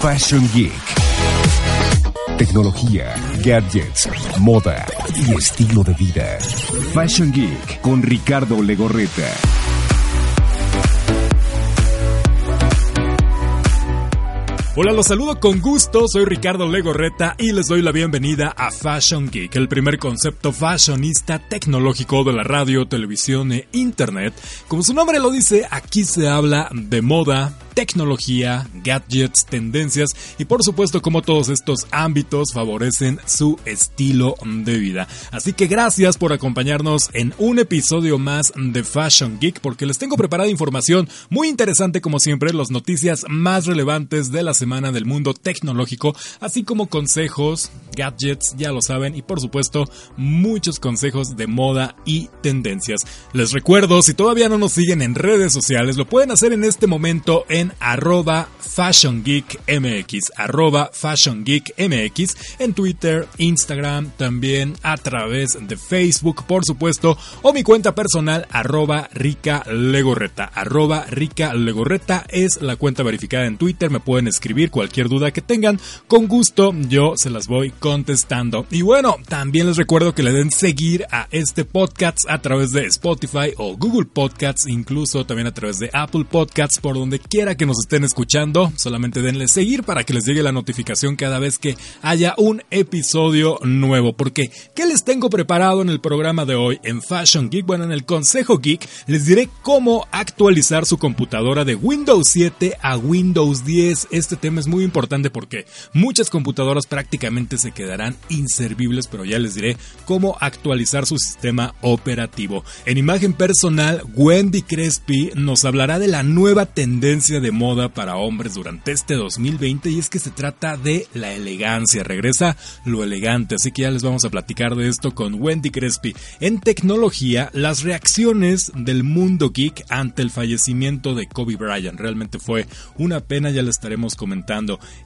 Fashion Geek. Tecnología, gadgets, moda y estilo de vida. Fashion Geek con Ricardo Legorreta. Hola, los saludo con gusto, soy Ricardo Legorreta y les doy la bienvenida a Fashion Geek, el primer concepto fashionista tecnológico de la radio, televisión e internet. Como su nombre lo dice, aquí se habla de moda, tecnología, gadgets, tendencias y por supuesto como todos estos ámbitos favorecen su estilo de vida. Así que gracias por acompañarnos en un episodio más de Fashion Geek porque les tengo preparada información muy interesante como siempre, las noticias más relevantes de la semana del mundo tecnológico, así como consejos, gadgets, ya lo saben, y por supuesto muchos consejos de moda y tendencias. Les recuerdo, si todavía no nos siguen en redes sociales, lo pueden hacer en este momento en arroba Fashion Geek MX, arroba Fashion Geek MX en Twitter, Instagram, también a través de Facebook, por supuesto, o mi cuenta personal arroba Rica Legorreta, Rica Legorreta es la cuenta verificada en Twitter, me pueden escribir cualquier duda que tengan, con gusto yo se las voy contestando. Y bueno, también les recuerdo que le den seguir a este podcast a través de Spotify o Google Podcasts, incluso también a través de Apple Podcasts, por donde quiera que nos estén escuchando, solamente denle seguir para que les llegue la notificación cada vez que haya un episodio nuevo. Porque, ¿qué les tengo preparado en el programa de hoy en Fashion Geek? Bueno, en el Consejo Geek les diré cómo actualizar su computadora de Windows 7 a Windows 10. Este tema es muy importante porque muchas computadoras prácticamente se quedarán inservibles, pero ya les diré cómo actualizar su sistema operativo. En imagen personal, Wendy Crespi nos hablará de la nueva tendencia de moda para hombres durante este 2020 y es que se trata de la elegancia, regresa lo elegante, así que ya les vamos a platicar de esto con Wendy Crespi. En tecnología, las reacciones del mundo geek ante el fallecimiento de Kobe Bryant, realmente fue una pena, ya le estaremos comentando.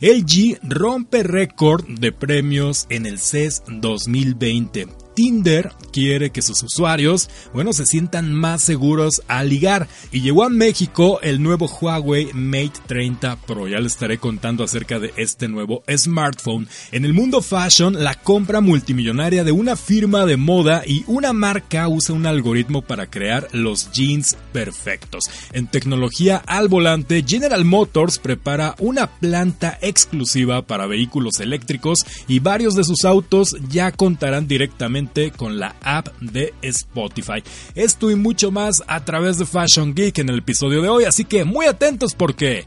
LG rompe récord de premios en el CES 2020. Tinder quiere que sus usuarios, bueno, se sientan más seguros al ligar y llegó a México el nuevo Huawei Mate 30 Pro. Ya les estaré contando acerca de este nuevo smartphone. En el mundo fashion, la compra multimillonaria de una firma de moda y una marca usa un algoritmo para crear los jeans perfectos. En tecnología al volante, General Motors prepara una planta exclusiva para vehículos eléctricos y varios de sus autos ya contarán directamente con la app de Spotify. Esto y mucho más a través de Fashion Geek en el episodio de hoy, así que muy atentos porque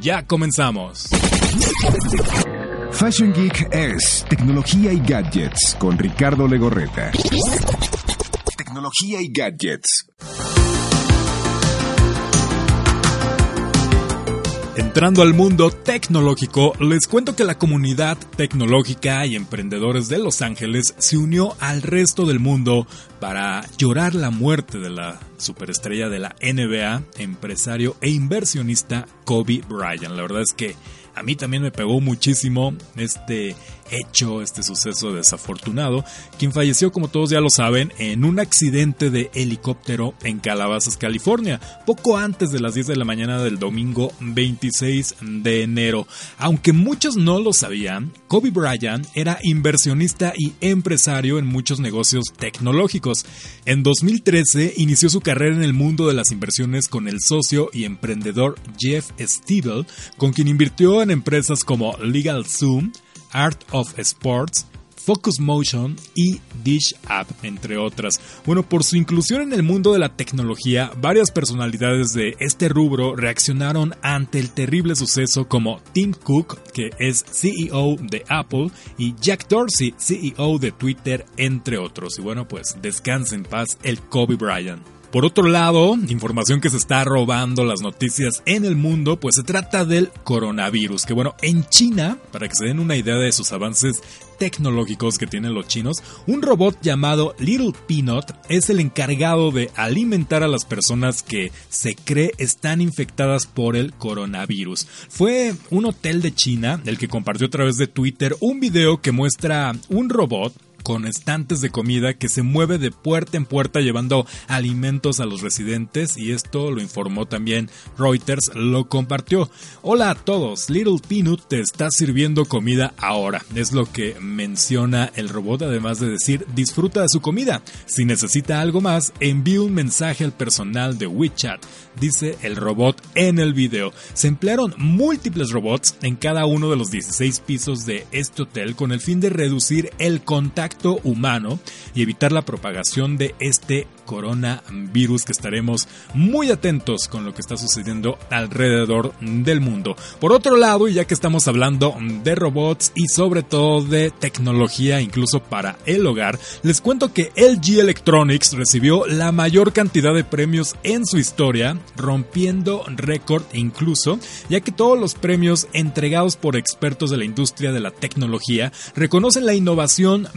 ya comenzamos. Fashion Geek es tecnología y gadgets con Ricardo Legorreta. Tecnología y gadgets. Entrando al mundo tecnológico, les cuento que la comunidad tecnológica y emprendedores de Los Ángeles se unió al resto del mundo para llorar la muerte de la superestrella de la NBA, empresario e inversionista Kobe Bryant. La verdad es que a mí también me pegó muchísimo este hecho, este suceso desafortunado, quien falleció, como todos ya lo saben, en un accidente de helicóptero en Calabazas, California, poco antes de las 10 de la mañana del domingo 26 de enero. Aunque muchos no lo sabían, Kobe Bryant era inversionista y empresario en muchos negocios tecnológicos. En 2013 inició su carrera en el mundo de las inversiones con el socio y emprendedor Jeff Stiebel, con quien invirtió empresas como Legal Zoom, Art of Sports, Focus Motion y Dish App, entre otras. Bueno, por su inclusión en el mundo de la tecnología, varias personalidades de este rubro reaccionaron ante el terrible suceso como Tim Cook, que es CEO de Apple, y Jack Dorsey, CEO de Twitter, entre otros. Y bueno, pues descanse en paz el Kobe Bryant. Por otro lado, información que se está robando las noticias en el mundo, pues se trata del coronavirus, que bueno, en China, para que se den una idea de sus avances tecnológicos que tienen los chinos, un robot llamado Little Peanut es el encargado de alimentar a las personas que se cree están infectadas por el coronavirus. Fue un hotel de China el que compartió a través de Twitter un video que muestra un robot con estantes de comida que se mueve de puerta en puerta llevando alimentos a los residentes y esto lo informó también Reuters, lo compartió. Hola a todos, Little Peanut te está sirviendo comida ahora. Es lo que menciona el robot además de decir disfruta de su comida. Si necesita algo más, envíe un mensaje al personal de WeChat, dice el robot en el video. Se emplearon múltiples robots en cada uno de los 16 pisos de este hotel con el fin de reducir el contacto humano y evitar la propagación de este coronavirus que estaremos muy atentos con lo que está sucediendo alrededor del mundo. Por otro lado, y ya que estamos hablando de robots y sobre todo de tecnología incluso para el hogar, les cuento que LG Electronics recibió la mayor cantidad de premios en su historia, rompiendo récord incluso, ya que todos los premios entregados por expertos de la industria de la tecnología reconocen la innovación,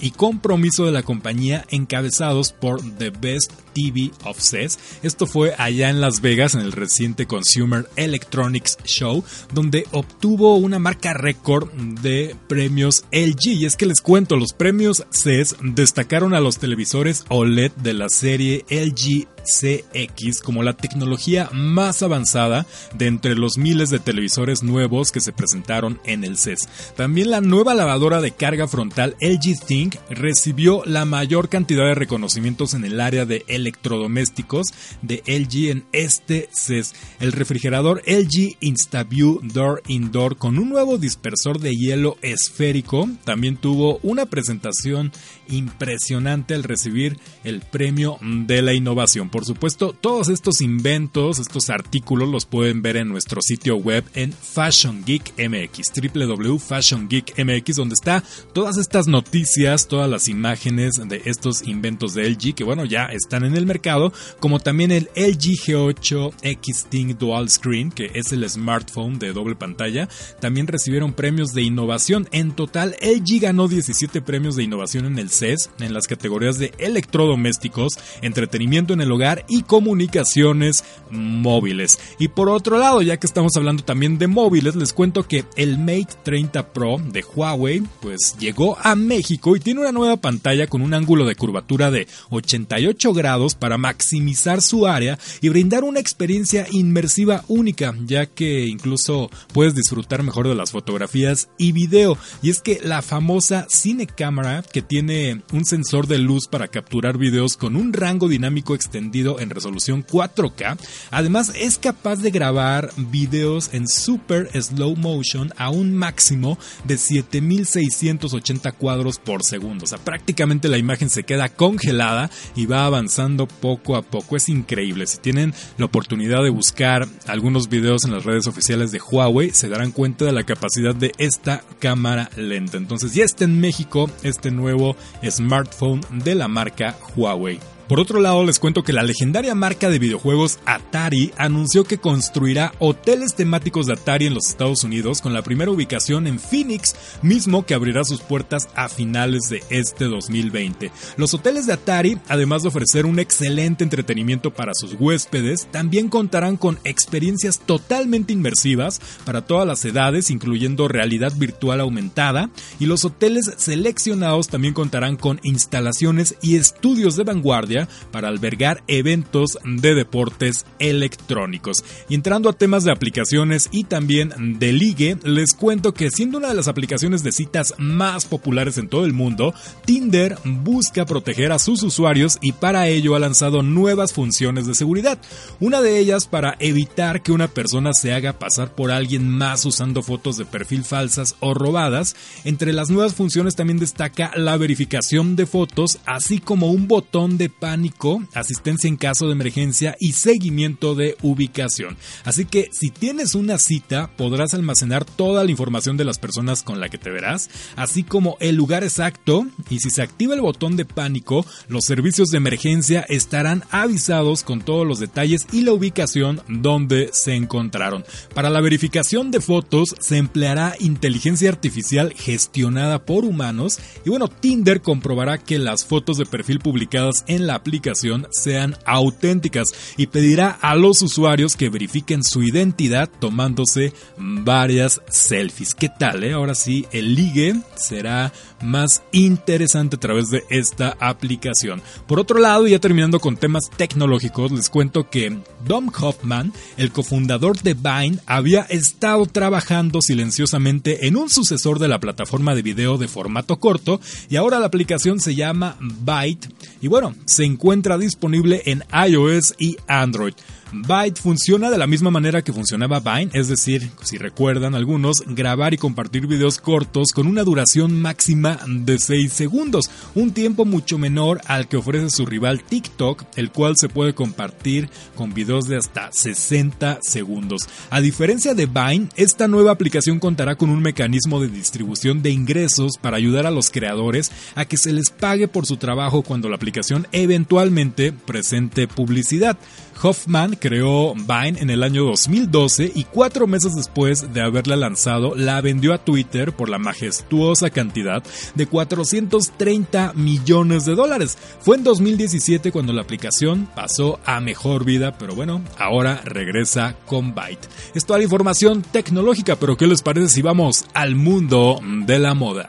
y compromiso de la compañía encabezados por The Best TV of CES. Esto fue allá en Las Vegas en el reciente Consumer Electronics Show, donde obtuvo una marca récord de premios LG. Y es que les cuento, los premios CES destacaron a los televisores OLED de la serie LG CX como la tecnología más avanzada de entre los miles de televisores nuevos que se presentaron en el CES. También la nueva lavadora de carga frontal LG Think recibió la mayor cantidad de reconocimientos en el área de electrodomésticos de LG en este CES. El refrigerador LG InstaView Door Indoor con un nuevo dispersor de hielo esférico también tuvo una presentación impresionante al recibir el premio de la innovación. Por supuesto, todos estos inventos, estos artículos los pueden ver en nuestro sitio web en Fashion Geek MX, www.fashiongeekmx, donde está todas estas noticias, todas las imágenes de estos inventos de LG que bueno, ya están en el mercado, como también el LG G8 X-Ting Dual Screen, que es el smartphone de doble pantalla, también recibieron premios de innovación. En total, LG ganó 17 premios de innovación en el CES en las categorías de electrodomésticos, entretenimiento en el hogar y comunicaciones móviles. Y por otro lado, ya que estamos hablando también de móviles, les cuento que el Mate 30 Pro de Huawei pues llegó a México y tiene una nueva pantalla con un ángulo de curvatura de 88 grados para maximizar su área y brindar una experiencia inmersiva única, ya que incluso puedes disfrutar mejor de las fotografías y video. Y es que la famosa Cine Camera, que tiene un sensor de luz para capturar videos con un rango dinámico extendido en resolución 4K, además es capaz de grabar videos en super slow motion a un máximo de 7680 cuadros por segundo. O sea, prácticamente la imagen se queda congelada y va avanzando poco a poco. Es increíble. Si tienen la oportunidad de buscar algunos videos en las redes oficiales de Huawei, se darán cuenta de la capacidad de esta cámara lenta. Entonces ya está en México este nuevo smartphone de la marca Huawei. Por otro lado, les cuento que la legendaria marca de videojuegos Atari anunció que construirá hoteles temáticos de Atari en los Estados Unidos con la primera ubicación en Phoenix, mismo que abrirá sus puertas a finales de este 2020. Los hoteles de Atari, además de ofrecer un excelente entretenimiento para sus huéspedes, también contarán con experiencias totalmente inmersivas para todas las edades, incluyendo realidad virtual aumentada, y los hoteles seleccionados también contarán con instalaciones y estudios de vanguardia para albergar eventos de deportes electrónicos. Y entrando a temas de aplicaciones y también de ligue, les cuento que siendo una de las aplicaciones de citas más populares en todo el mundo, Tinder busca proteger a sus usuarios y para ello ha lanzado nuevas funciones de seguridad. Una de ellas para evitar que una persona se haga pasar por alguien más usando fotos de perfil falsas o robadas. Entre las nuevas funciones también destaca la verificación de fotos, así como un botón de pánico, asistencia en caso de emergencia y seguimiento de ubicación. Así que si tienes una cita, podrás almacenar toda la información de las personas con la que te verás, así como el lugar exacto y si se activa el botón de pánico, los servicios de emergencia estarán avisados con todos los detalles y la ubicación donde se encontraron. Para la verificación de fotos se empleará inteligencia artificial gestionada por humanos y bueno, Tinder comprobará que las fotos de perfil publicadas en la aplicación sean auténticas y pedirá a los usuarios que verifiquen su identidad tomándose varias selfies. ¿Qué tal? Eh? Ahora sí, el ligue será más interesante a través de esta aplicación. Por otro lado, ya terminando con temas tecnológicos, les cuento que Dom Hoffman, el cofundador de Vine, había estado trabajando silenciosamente en un sucesor de la plataforma de video de formato corto y ahora la aplicación se llama Byte y bueno, se encuentra disponible en iOS y Android. Byte funciona de la misma manera que funcionaba Vine, es decir, si recuerdan algunos, grabar y compartir videos cortos con una duración máxima de 6 segundos, un tiempo mucho menor al que ofrece su rival TikTok, el cual se puede compartir con videos de hasta 60 segundos. A diferencia de Vine, esta nueva aplicación contará con un mecanismo de distribución de ingresos para ayudar a los creadores a que se les pague por su trabajo cuando la aplicación eventualmente presente publicidad. Hoffman creó Vine en el año 2012 y cuatro meses después de haberla lanzado la vendió a Twitter por la majestuosa cantidad de 430 millones de dólares. Fue en 2017 cuando la aplicación pasó a mejor vida, pero bueno, ahora regresa con Byte. Es toda la información tecnológica, pero ¿qué les parece si vamos al mundo de la moda?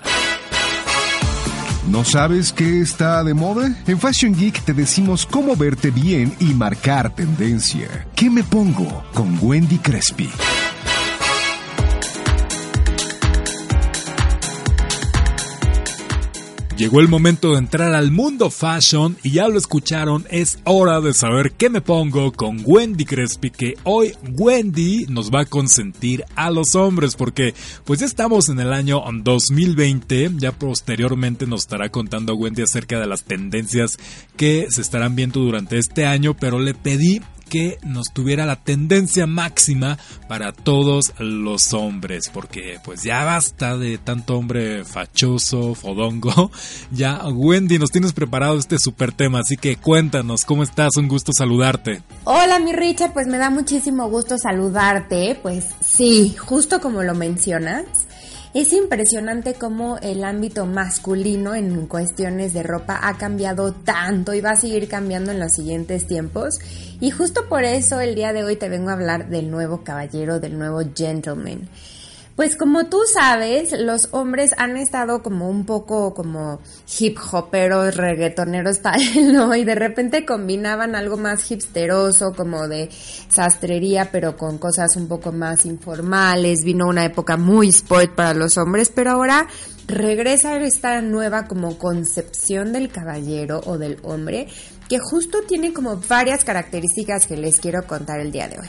¿No sabes qué está de moda? En Fashion Geek te decimos cómo verte bien y marcar tendencia. ¿Qué me pongo? Con Wendy Crespi. Llegó el momento de entrar al mundo fashion y ya lo escucharon, es hora de saber qué me pongo con Wendy Crespi, que hoy Wendy nos va a consentir a los hombres porque pues ya estamos en el año 2020, ya posteriormente nos estará contando Wendy acerca de las tendencias que se estarán viendo durante este año, pero le pedí que nos tuviera la tendencia máxima para todos los hombres, porque pues ya basta de tanto hombre fachoso, fodongo. Ya, Wendy, nos tienes preparado este super tema, así que cuéntanos, ¿cómo estás? Un gusto saludarte. Hola, mi Richard, pues me da muchísimo gusto saludarte, pues sí, justo como lo mencionas. Es impresionante cómo el ámbito masculino en cuestiones de ropa ha cambiado tanto y va a seguir cambiando en los siguientes tiempos. Y justo por eso el día de hoy te vengo a hablar del nuevo caballero, del nuevo gentleman. Pues como tú sabes, los hombres han estado como un poco como hip hoperos, reggaetoneros tal, ¿no? Y de repente combinaban algo más hipsteroso, como de sastrería, pero con cosas un poco más informales. Vino una época muy sport para los hombres, pero ahora regresa esta nueva como concepción del caballero o del hombre, que justo tiene como varias características que les quiero contar el día de hoy.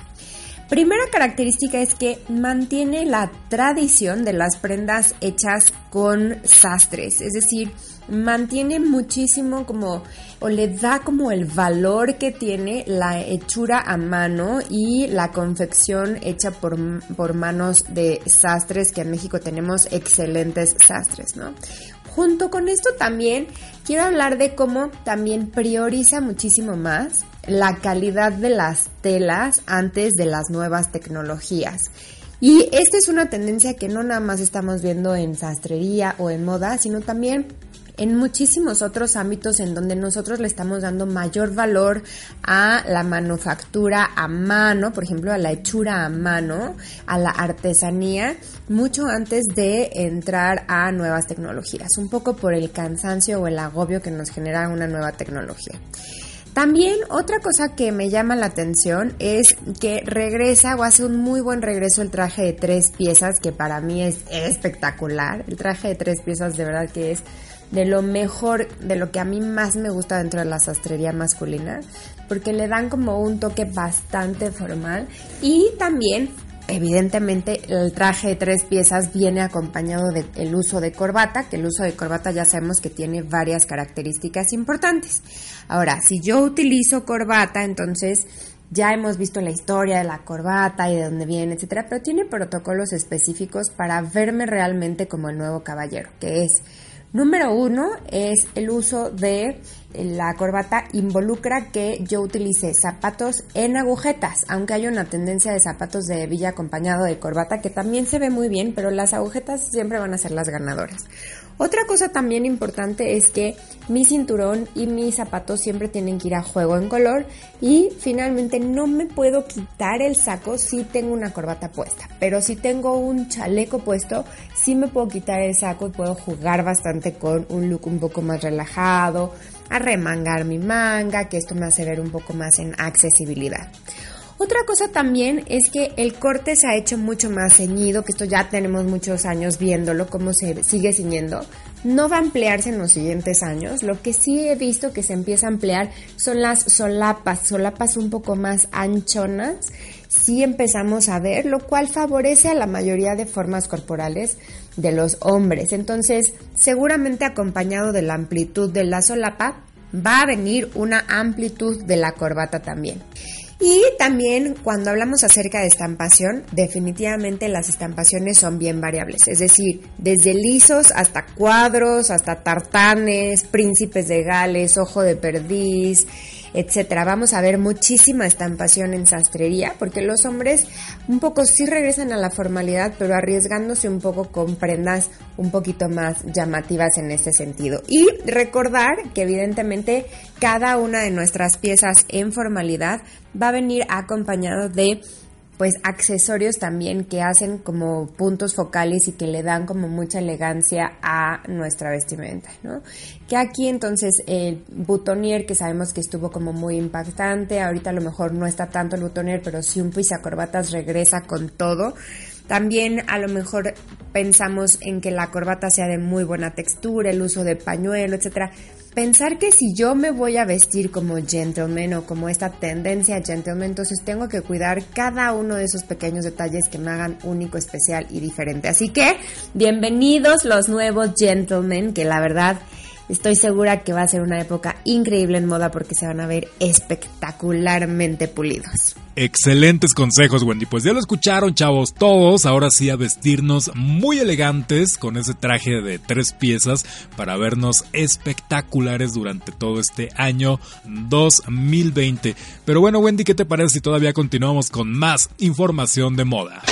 Primera característica es que mantiene la tradición de las prendas hechas con sastres, es decir, mantiene muchísimo como o le da como el valor que tiene la hechura a mano y la confección hecha por, por manos de sastres que en México tenemos excelentes sastres, ¿no? Junto con esto también quiero hablar de cómo también prioriza muchísimo más la calidad de las telas antes de las nuevas tecnologías. Y esta es una tendencia que no nada más estamos viendo en sastrería o en moda, sino también en muchísimos otros ámbitos en donde nosotros le estamos dando mayor valor a la manufactura a mano, por ejemplo, a la hechura a mano, a la artesanía, mucho antes de entrar a nuevas tecnologías, un poco por el cansancio o el agobio que nos genera una nueva tecnología. También otra cosa que me llama la atención es que regresa o hace un muy buen regreso el traje de tres piezas, que para mí es espectacular. El traje de tres piezas de verdad que es de lo mejor, de lo que a mí más me gusta dentro de la sastrería masculina, porque le dan como un toque bastante formal y también Evidentemente el traje de tres piezas viene acompañado del uso de corbata, que el uso de corbata ya sabemos que tiene varias características importantes. Ahora, si yo utilizo corbata, entonces ya hemos visto la historia de la corbata y de dónde viene, etcétera, pero tiene protocolos específicos para verme realmente como el nuevo caballero, que es Número uno es el uso de la corbata involucra que yo utilice zapatos en agujetas, aunque hay una tendencia de zapatos de villa acompañado de corbata que también se ve muy bien, pero las agujetas siempre van a ser las ganadoras. Otra cosa también importante es que mi cinturón y mis zapatos siempre tienen que ir a juego en color y finalmente no me puedo quitar el saco si tengo una corbata puesta, pero si tengo un chaleco puesto, sí me puedo quitar el saco y puedo jugar bastante con un look un poco más relajado, a remangar mi manga, que esto me hace ver un poco más en accesibilidad. Otra cosa también es que el corte se ha hecho mucho más ceñido, que esto ya tenemos muchos años viéndolo, cómo se sigue ciñendo. No va a ampliarse en los siguientes años. Lo que sí he visto que se empieza a ampliar son las solapas, solapas un poco más anchonas. Sí empezamos a ver, lo cual favorece a la mayoría de formas corporales de los hombres. Entonces, seguramente acompañado de la amplitud de la solapa, va a venir una amplitud de la corbata también. Y también cuando hablamos acerca de estampación, definitivamente las estampaciones son bien variables, es decir, desde lisos hasta cuadros, hasta tartanes, príncipes de Gales, ojo de perdiz, etcétera. Vamos a ver muchísima estampación en sastrería, porque los hombres un poco sí regresan a la formalidad, pero arriesgándose un poco con prendas un poquito más llamativas en ese sentido. Y recordar que evidentemente cada una de nuestras piezas en formalidad va a venir acompañado de pues accesorios también que hacen como puntos focales y que le dan como mucha elegancia a nuestra vestimenta, ¿no? Que aquí entonces el butonier que sabemos que estuvo como muy impactante, ahorita a lo mejor no está tanto el butonier, pero si un corbatas regresa con todo. También a lo mejor pensamos en que la corbata sea de muy buena textura, el uso de pañuelo, etcétera pensar que si yo me voy a vestir como gentleman o como esta tendencia gentleman, entonces tengo que cuidar cada uno de esos pequeños detalles que me hagan único, especial y diferente. Así que, bienvenidos los nuevos gentlemen, que la verdad Estoy segura que va a ser una época increíble en moda porque se van a ver espectacularmente pulidos. Excelentes consejos, Wendy. Pues ya lo escucharon, chavos, todos. Ahora sí a vestirnos muy elegantes con ese traje de tres piezas para vernos espectaculares durante todo este año 2020. Pero bueno, Wendy, ¿qué te parece si todavía continuamos con más información de moda?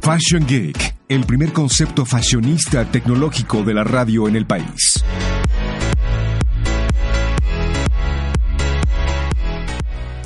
Fashion Geek, el primer concepto fashionista tecnológico de la radio en el país.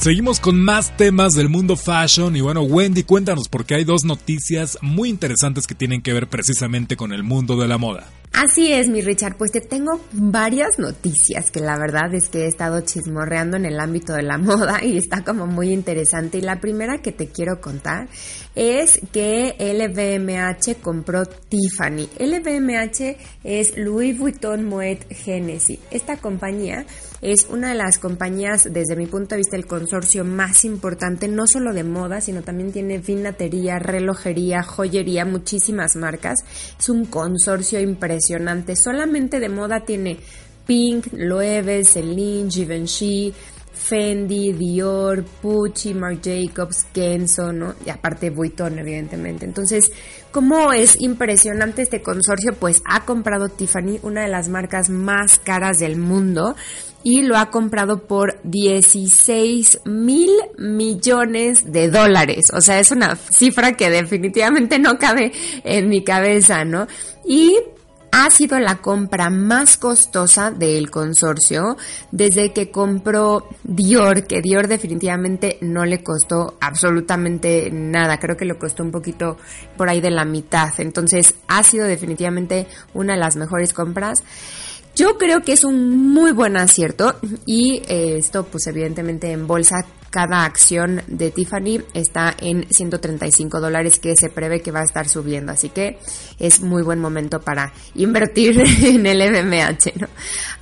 Seguimos con más temas del mundo fashion y bueno, Wendy, cuéntanos porque hay dos noticias muy interesantes que tienen que ver precisamente con el mundo de la moda. Así es, mi Richard, pues te tengo varias noticias que la verdad es que he estado chismorreando en el ámbito de la moda y está como muy interesante. Y la primera que te quiero contar es que LVMH compró Tiffany. LVMH es Louis Vuitton Moet Genesis. Esta compañía es una de las compañías, desde mi punto de vista, el consorcio más importante, no solo de moda, sino también tiene vinatería, relojería, joyería, muchísimas marcas. Es un consorcio impresionante. Solamente de moda tiene Pink, Loewe, Celine, Givenchy, Fendi, Dior, Pucci, Marc Jacobs, Kenzo, ¿no? Y aparte Vuitton, evidentemente. Entonces, ¿cómo es impresionante este consorcio? Pues ha comprado Tiffany, una de las marcas más caras del mundo y lo ha comprado por 16 mil millones de dólares. O sea, es una cifra que definitivamente no cabe en mi cabeza, ¿no? Y ha sido la compra más costosa del consorcio desde que compró Dior, que Dior definitivamente no le costó absolutamente nada, creo que le costó un poquito por ahí de la mitad, entonces ha sido definitivamente una de las mejores compras. Yo creo que es un muy buen acierto y eh, esto pues evidentemente en bolsa cada acción de Tiffany está en 135 dólares que se prevé que va a estar subiendo. Así que es muy buen momento para invertir en el MMH. ¿no?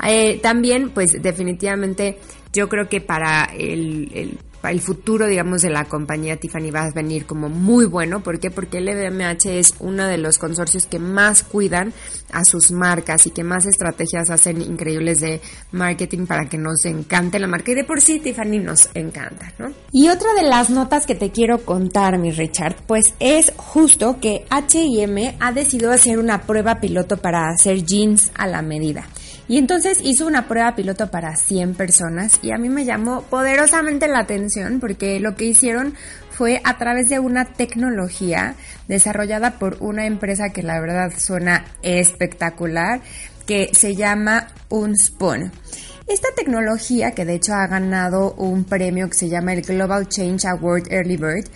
Eh, también, pues definitivamente yo creo que para el el futuro, digamos, de la compañía Tiffany va a venir como muy bueno. ¿Por qué? Porque LVMH es uno de los consorcios que más cuidan a sus marcas y que más estrategias hacen increíbles de marketing para que nos encante la marca. Y de por sí Tiffany nos encanta, ¿no? Y otra de las notas que te quiero contar, mi Richard, pues es justo que H&M ha decidido hacer una prueba piloto para hacer jeans a la medida. Y entonces hizo una prueba piloto para 100 personas y a mí me llamó poderosamente la atención porque lo que hicieron fue a través de una tecnología desarrollada por una empresa que la verdad suena espectacular, que se llama Unspoon. Esta tecnología, que de hecho ha ganado un premio que se llama el Global Change Award Early Bird,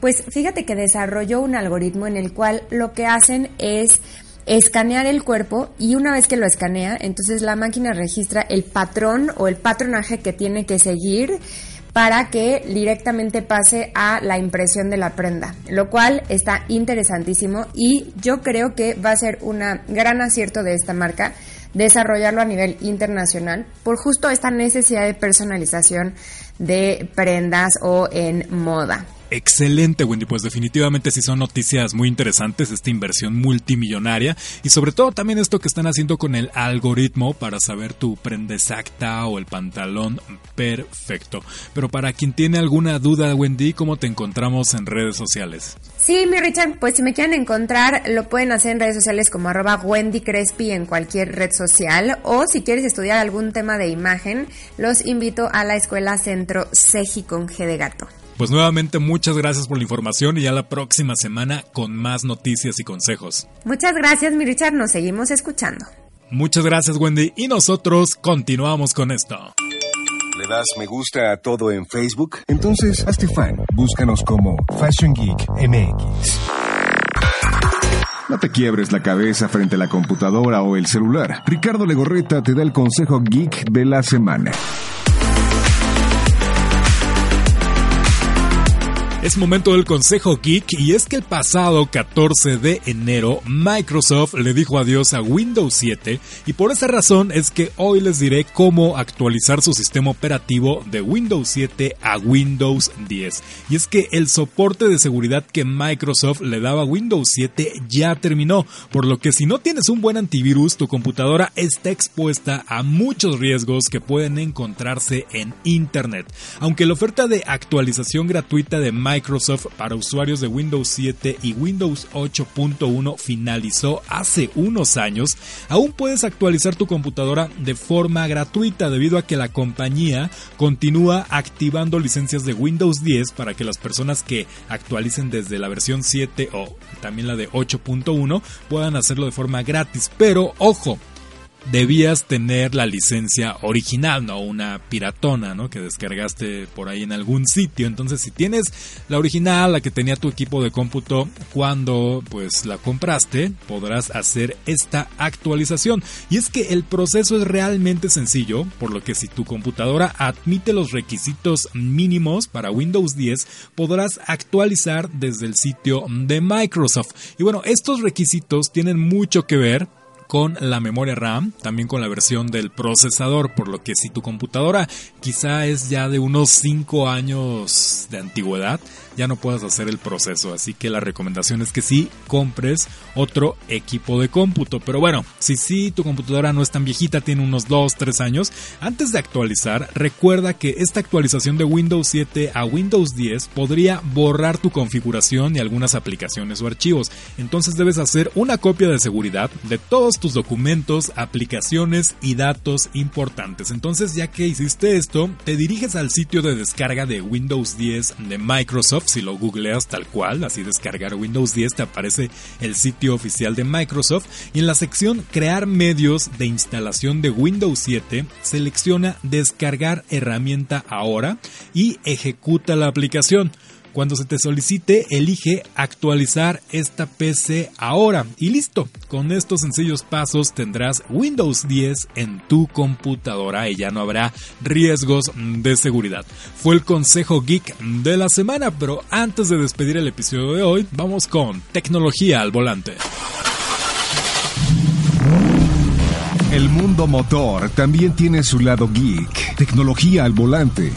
pues fíjate que desarrolló un algoritmo en el cual lo que hacen es escanear el cuerpo y una vez que lo escanea, entonces la máquina registra el patrón o el patronaje que tiene que seguir para que directamente pase a la impresión de la prenda, lo cual está interesantísimo y yo creo que va a ser un gran acierto de esta marca desarrollarlo a nivel internacional por justo esta necesidad de personalización de prendas o en moda. Excelente, Wendy. Pues definitivamente sí son noticias muy interesantes, esta inversión multimillonaria y sobre todo también esto que están haciendo con el algoritmo para saber tu prenda exacta o el pantalón perfecto. Pero para quien tiene alguna duda, Wendy, ¿cómo te encontramos en redes sociales? Sí, mi Richard, pues si me quieren encontrar, lo pueden hacer en redes sociales como arroba Wendy Crespi en cualquier red social o si quieres estudiar algún tema de imagen, los invito a la Escuela Centro Seji con G de Gato. Pues nuevamente muchas gracias por la información y ya la próxima semana con más noticias y consejos. Muchas gracias, mi Richard, nos seguimos escuchando. Muchas gracias, Wendy, y nosotros continuamos con esto. ¿Le das me gusta a todo en Facebook? Entonces, hazte fan. Búscanos como Fashion Geek MX. No te quiebres la cabeza frente a la computadora o el celular. Ricardo Legorreta te da el consejo geek de la semana. Es momento del consejo geek y es que el pasado 14 de enero Microsoft le dijo adiós a Windows 7 y por esa razón es que hoy les diré cómo actualizar su sistema operativo de Windows 7 a Windows 10. Y es que el soporte de seguridad que Microsoft le daba a Windows 7 ya terminó, por lo que si no tienes un buen antivirus tu computadora está expuesta a muchos riesgos que pueden encontrarse en Internet. Aunque la oferta de actualización gratuita de Microsoft Microsoft para usuarios de Windows 7 y Windows 8.1 finalizó hace unos años, aún puedes actualizar tu computadora de forma gratuita debido a que la compañía continúa activando licencias de Windows 10 para que las personas que actualicen desde la versión 7 o también la de 8.1 puedan hacerlo de forma gratis. Pero ojo, debías tener la licencia original, no una piratona, ¿no? Que descargaste por ahí en algún sitio. Entonces, si tienes la original, la que tenía tu equipo de cómputo cuando pues la compraste, podrás hacer esta actualización. Y es que el proceso es realmente sencillo, por lo que si tu computadora admite los requisitos mínimos para Windows 10, podrás actualizar desde el sitio de Microsoft. Y bueno, estos requisitos tienen mucho que ver con la memoria RAM, también con la versión del procesador, por lo que si tu computadora quizá es ya de unos 5 años de antigüedad, ya no puedas hacer el proceso. Así que la recomendación es que sí compres otro equipo de cómputo. Pero bueno, si sí tu computadora no es tan viejita, tiene unos 2, 3 años, antes de actualizar, recuerda que esta actualización de Windows 7 a Windows 10 podría borrar tu configuración y algunas aplicaciones o archivos. Entonces debes hacer una copia de seguridad de todos tus documentos, aplicaciones y datos importantes. Entonces ya que hiciste esto, te diriges al sitio de descarga de Windows 10 de Microsoft si lo googleas tal cual, así descargar Windows 10, te aparece el sitio oficial de Microsoft y en la sección Crear medios de instalación de Windows 7, selecciona Descargar herramienta ahora y ejecuta la aplicación. Cuando se te solicite, elige actualizar esta PC ahora y listo. Con estos sencillos pasos tendrás Windows 10 en tu computadora y ya no habrá riesgos de seguridad. Fue el consejo geek de la semana, pero antes de despedir el episodio de hoy, vamos con tecnología al volante. El mundo motor también tiene su lado geek. Tecnología al volante.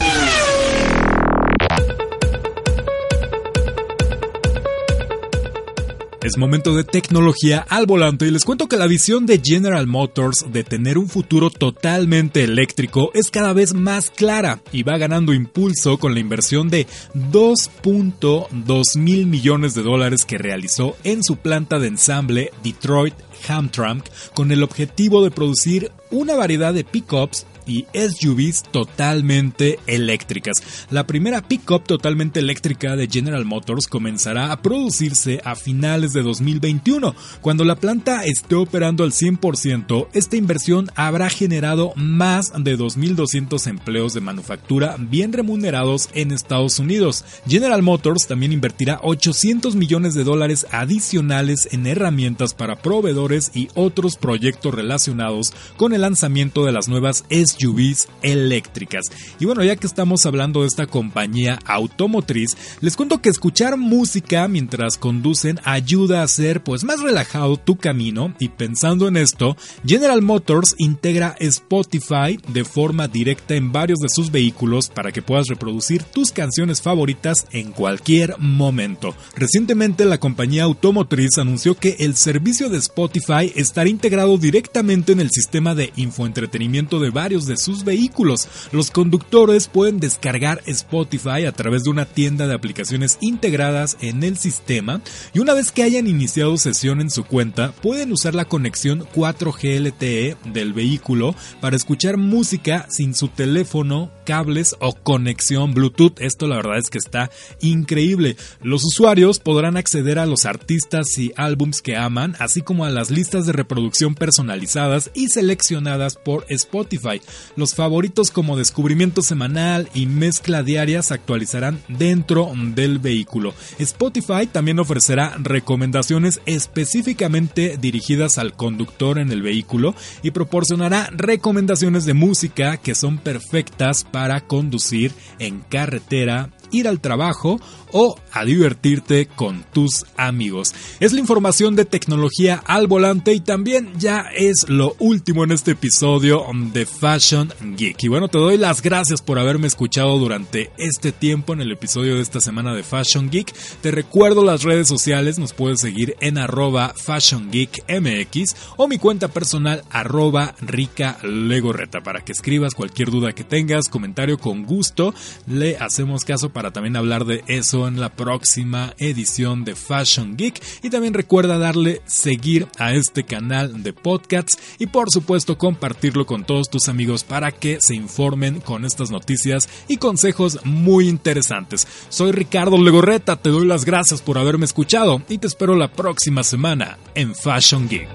Es momento de tecnología al volante y les cuento que la visión de General Motors de tener un futuro totalmente eléctrico es cada vez más clara y va ganando impulso con la inversión de 2.2 mil millones de dólares que realizó en su planta de ensamble Detroit Hamtramck con el objetivo de producir una variedad de pickups y SUVs totalmente eléctricas. La primera pickup totalmente eléctrica de General Motors comenzará a producirse a finales de 2021. Cuando la planta esté operando al 100%, esta inversión habrá generado más de 2.200 empleos de manufactura bien remunerados en Estados Unidos. General Motors también invertirá 800 millones de dólares adicionales en herramientas para proveedores y otros proyectos relacionados con el lanzamiento de las nuevas SUVs SUVs eléctricas. Y bueno, ya que estamos hablando de esta compañía automotriz, les cuento que escuchar música mientras conducen ayuda a hacer pues más relajado tu camino y pensando en esto, General Motors integra Spotify de forma directa en varios de sus vehículos para que puedas reproducir tus canciones favoritas en cualquier momento. Recientemente la compañía automotriz anunció que el servicio de Spotify estará integrado directamente en el sistema de infoentretenimiento de varios de sus vehículos. Los conductores pueden descargar Spotify a través de una tienda de aplicaciones integradas en el sistema y una vez que hayan iniciado sesión en su cuenta pueden usar la conexión 4G LTE del vehículo para escuchar música sin su teléfono, cables o conexión Bluetooth. Esto la verdad es que está increíble. Los usuarios podrán acceder a los artistas y álbums que aman, así como a las listas de reproducción personalizadas y seleccionadas por Spotify. Los favoritos como descubrimiento semanal y mezcla diaria se actualizarán dentro del vehículo. Spotify también ofrecerá recomendaciones específicamente dirigidas al conductor en el vehículo y proporcionará recomendaciones de música que son perfectas para conducir en carretera ir al trabajo o a divertirte con tus amigos. Es la información de tecnología al volante y también ya es lo último en este episodio de Fashion Geek. Y bueno, te doy las gracias por haberme escuchado durante este tiempo en el episodio de esta semana de Fashion Geek. Te recuerdo las redes sociales, nos puedes seguir en arroba Fashion Geek MX o mi cuenta personal arroba Rica Legorreta para que escribas cualquier duda que tengas, comentario con gusto, le hacemos caso para también hablar de eso en la próxima edición de Fashion Geek. Y también recuerda darle seguir a este canal de podcasts y por supuesto compartirlo con todos tus amigos para que se informen con estas noticias y consejos muy interesantes. Soy Ricardo Legorreta, te doy las gracias por haberme escuchado y te espero la próxima semana en Fashion Geek.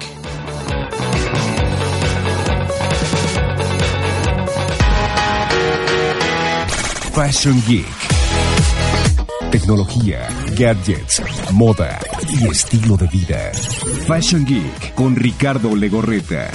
Fashion Geek. Tecnología, gadgets, moda y estilo de vida. Fashion Geek con Ricardo Legorreta.